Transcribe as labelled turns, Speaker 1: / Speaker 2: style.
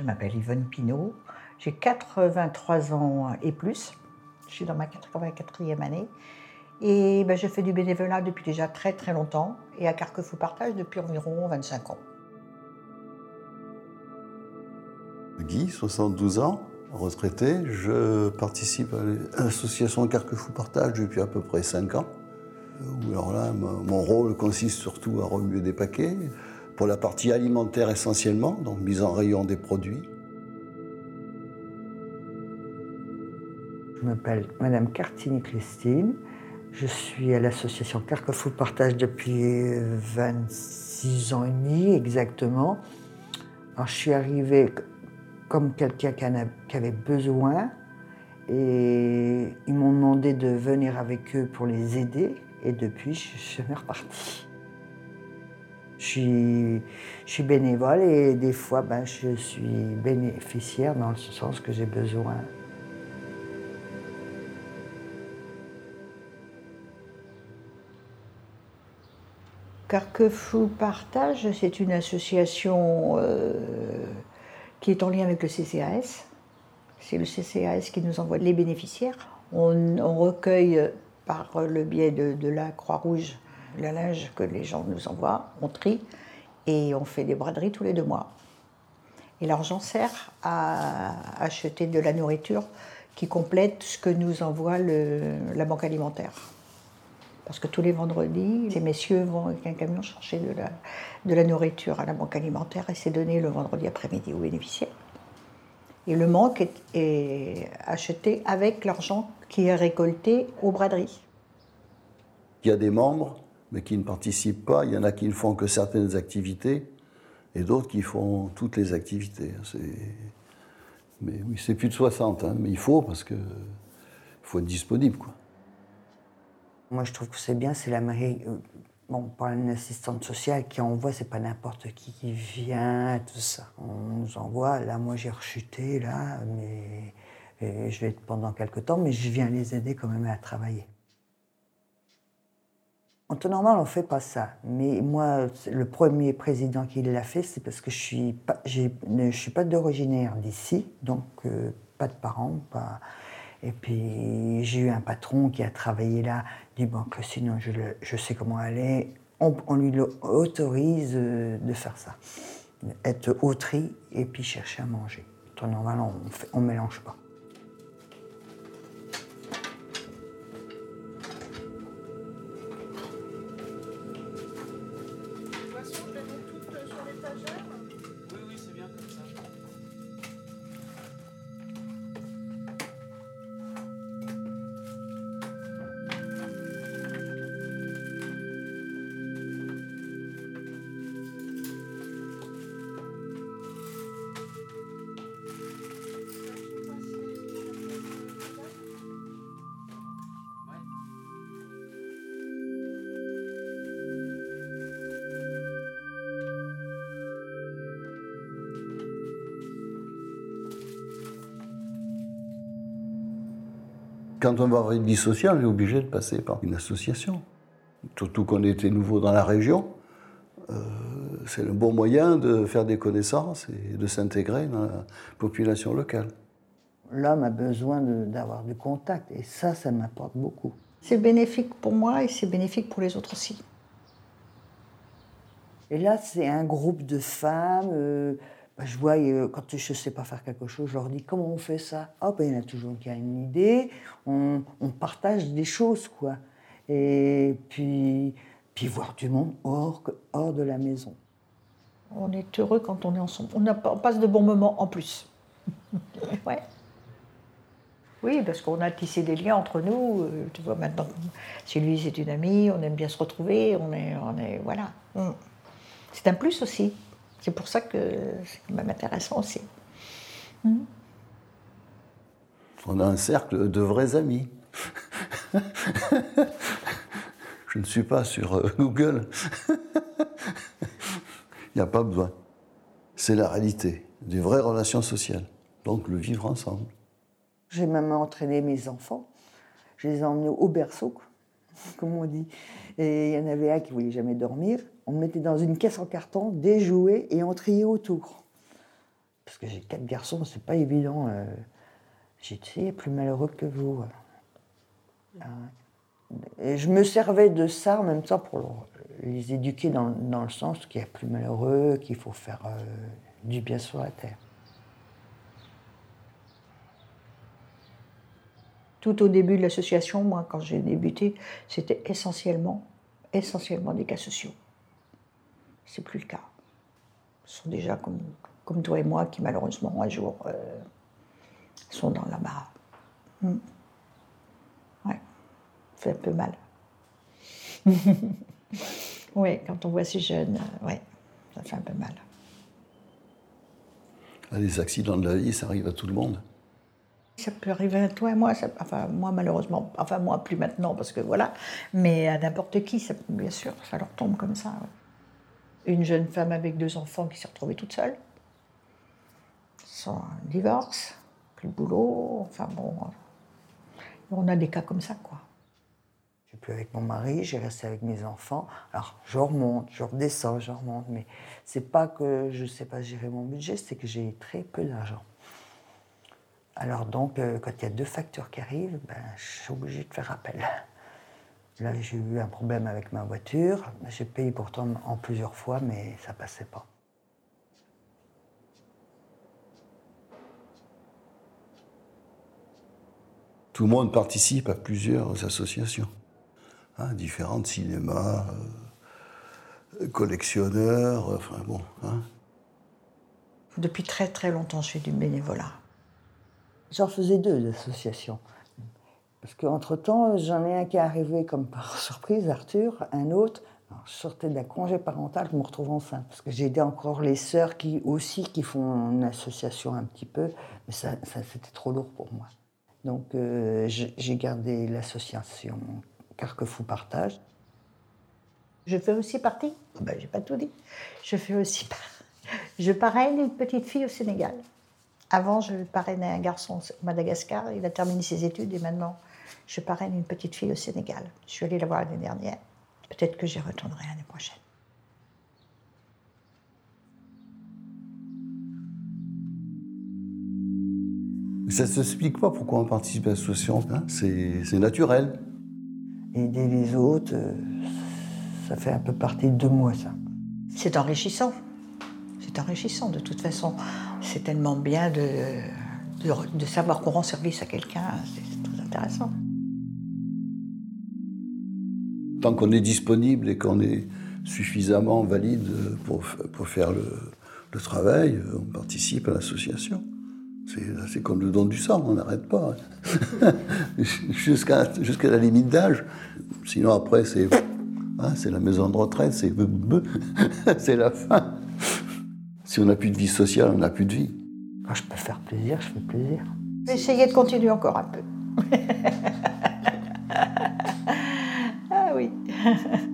Speaker 1: Je m'appelle Yvonne Pinault, j'ai 83 ans et plus. Je suis dans ma 84e année. Et ben, je fais du bénévolat depuis déjà très très longtemps et à Carquefou Partage depuis environ 25 ans.
Speaker 2: Guy, 72 ans, retraité. Je participe à l'association Carquefou Partage depuis à peu près 5 ans. Alors là, mon rôle consiste surtout à remuer des paquets, pour la partie alimentaire essentiellement, donc mise en rayon des produits.
Speaker 3: Je m'appelle Madame Cartini-Christine. Je suis à l'association Carquefou Partage depuis 26 ans et demi exactement. Je suis arrivée comme quelqu'un qui avait besoin et ils m'ont demandé de venir avec eux pour les aider et depuis je suis repartie. Je suis, bénévole et des fois ben, je suis bénéficiaire dans le sens que j'ai besoin
Speaker 1: Carquefou Partage, c'est une association euh, qui est en lien avec le CCAS. C'est le CCAS qui nous envoie les bénéficiaires. On, recueille par le biais de, la Croix-Rouge le linge que les gens nous envoient, on trie et on fait des braderies tous les deux mois. Et l'argent sert à acheter de la nourriture qui complète ce que nous envoie la banque alimentaire. Parce que tous les vendredis, ces messieurs vont avec un camion chercher de la nourriture à la banque alimentaire et c'est donné le vendredi après-midi aux bénéficiaires. Et le manque est, acheté avec l'argent qui est récolté aux braderies.
Speaker 2: Il y a des membres, mais qui ne participent pas. Il y en a qui ne font que certaines activités et d'autres qui font toutes les activités. Mais oui, c'est plus de 60, hein, mais il faut parce qu'il faut être disponible.
Speaker 3: Moi, je trouve que c'est bien, c'est la mairie. Euh, bon, pas une assistante sociale qui envoie, c'est pas n'importe qui qui vient, tout ça. On nous envoie. Là, moi, j'ai rechuté, là, mais je vais être pendant quelques temps, mais je viens les aider quand même à travailler. En temps normal, on ne fait pas ça. Mais moi, le premier président qui l'a fait, c'est parce que je je suis pas d'originaire d'ici, donc euh, pas de parents. Et puis j'ai eu un patron qui a travaillé là, dit bon que sinon je, sais comment aller. On, lui autorise euh, de faire ça, être au tri et puis chercher à manger. Normalement, on ne mélange pas.
Speaker 2: Quand on va sociale, on est obligé de passer par une association. Surtout qu'on était nouveau dans la région, euh, c'est le bon moyen de faire des connaissances et de s'intégrer dans la population locale.
Speaker 3: L'homme a besoin d'avoir du contact et ça, ça m'apporte beaucoup.
Speaker 1: C'est bénéfique pour moi et c'est bénéfique pour les autres aussi.
Speaker 3: Et là, c'est un groupe de femmes. Euh, bah, je vois, euh, quand je ne sais pas faire quelque chose, je leur dis comment on fait ça? Ah, ben, il y en a toujours qui a une idée. On, partage des choses, quoi. Et puis, puis voir du monde hors, hors de la maison.
Speaker 1: On est heureux quand on est ensemble. On, passe de bons moments en plus. ouais. Oui, parce qu'on a tissé des liens entre nous. Euh, tu vois, maintenant, chez lui, c'est une amie, on aime bien se retrouver, on est. On est voilà. Mm. C'est un plus aussi. C'est pour ça que c'est quand même intéressant aussi.
Speaker 2: Hmm. On a un cercle de vrais amis. Je ne suis pas sur euh, Google. Il n'y a pas besoin. C'est la réalité, des vraies relations sociales. Donc le vivre ensemble.
Speaker 3: J'ai même entraîné mes enfants. Je les ai emmenés au berceau, comme on dit. Et il y en avait un qui voulait jamais dormir. On mettait dans une caisse en carton des jouets et on triait autour. parce que j'ai quatre garçons, c'est pas évident. Euh, J'étais plus malheureux que vous. Ah Et je me servais de ça en même temps pour les éduquer dans, le sens qu'il y a plus malheureux, qu'il faut faire euh, du bien sur la terre.
Speaker 1: Tout au début de l'association, moi, quand j'ai débuté, c'était essentiellement, essentiellement des cas sociaux. C'est plus le cas. Ce sont déjà comme, comme toi et moi qui, malheureusement, un jour, euh, sont dans la barre. Hmm. Ouais, ça fait un peu mal. oui, quand on voit ces jeunes, euh, ouais, ça fait un peu mal.
Speaker 2: Les accidents de la vie, ça arrive à tout le monde.
Speaker 1: Ça peut arriver à toi et moi, enfin moi malheureusement, enfin moi plus maintenant parce que voilà, mais à n'importe qui, bien sûr, ça leur tombe comme ça. Une jeune femme avec deux enfants qui s'est retrouvée toute seule, sans divorce, plus boulot, enfin bon, on a des cas comme ça quoi.
Speaker 3: Suis plus avec mon mari, j'ai resté avec mes enfants. Alors je remonte, je redescends, je remonte, mais c'est pas que je sais pas gérer mon budget, c'est que j'ai très peu d'argent. Alors donc, euh, quand il y a deux factures qui arrivent, ben, je suis obligé de faire appel. Là, j'ai eu un problème avec ma voiture. J'ai payé pourtant en plusieurs fois, mais ça passait pas.
Speaker 2: Tout le monde participe à plusieurs associations, hein, différentes cinémas, euh, collectionneurs, enfin bon. Hein.
Speaker 1: Depuis très très longtemps, je fais du bénévolat.
Speaker 3: J'en faisais deux d'associations. Parce qu'entre-temps, j'en ai un qui est arrivé comme par surprise, Arthur, un autre. je sortais d'un congé parental, je me retrouve enceinte. Parce que j'ai aidé encore les sœurs qui aussi qui font une association un petit peu, mais ça, c'était trop lourd pour moi. Donc euh, j'ai gardé l'association Carquefou Partage.
Speaker 1: Je fais aussi partie, oh ben, j'ai pas tout dit, je fais aussi Je parraine une petite fille au Sénégal. Avant, je parrainais un garçon au Madagascar, il a terminé ses études et maintenant, je parraine une petite fille au Sénégal. Je suis allée la voir l'année dernière. Peut-être que j'y retournerai l'année prochaine.
Speaker 2: Ça ne s'explique pas pourquoi on participe à l'association. Hein c'est naturel.
Speaker 3: Aider les autres, euh, ça fait un peu partie de moi, ça.
Speaker 1: C'est enrichissant. C'est enrichissant de toute façon. C'est tellement bien de, de, savoir qu'on rend service à quelqu'un. C'est très intéressant.
Speaker 2: Tant qu'on est disponible et qu'on est suffisamment valide pour, pour faire le, travail, on participe à l'association. C'est comme le don du sang, on n'arrête pas. Jusqu'à la limite d'âge. Sinon, après, c'est hein, la maison de retraite, c'est la fin. Si on n'a plus de vie sociale, on n'a plus de vie.
Speaker 3: Quand je peux faire plaisir, je fais plaisir.
Speaker 1: Essayez de continuer encore un peu. ah oui.